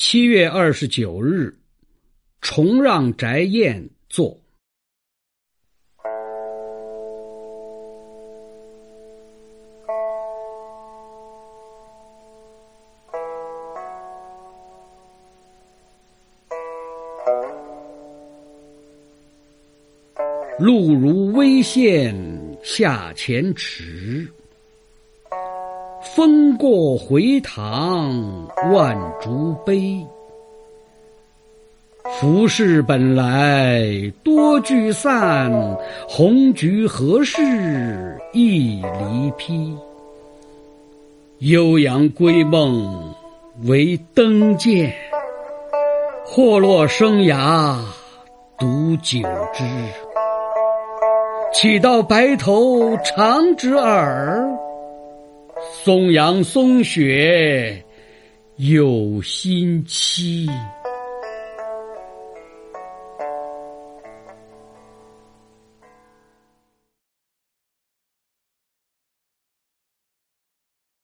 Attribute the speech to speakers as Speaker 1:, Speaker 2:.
Speaker 1: 七月二十九日，重让宅宴坐。路如微线下前池，风过回塘万竹悲。浮世本来多聚散，红菊何事一离披？悠扬归梦为登剑，霍落生涯独九枝。岂道白头长直耳，松阳松雪有新期。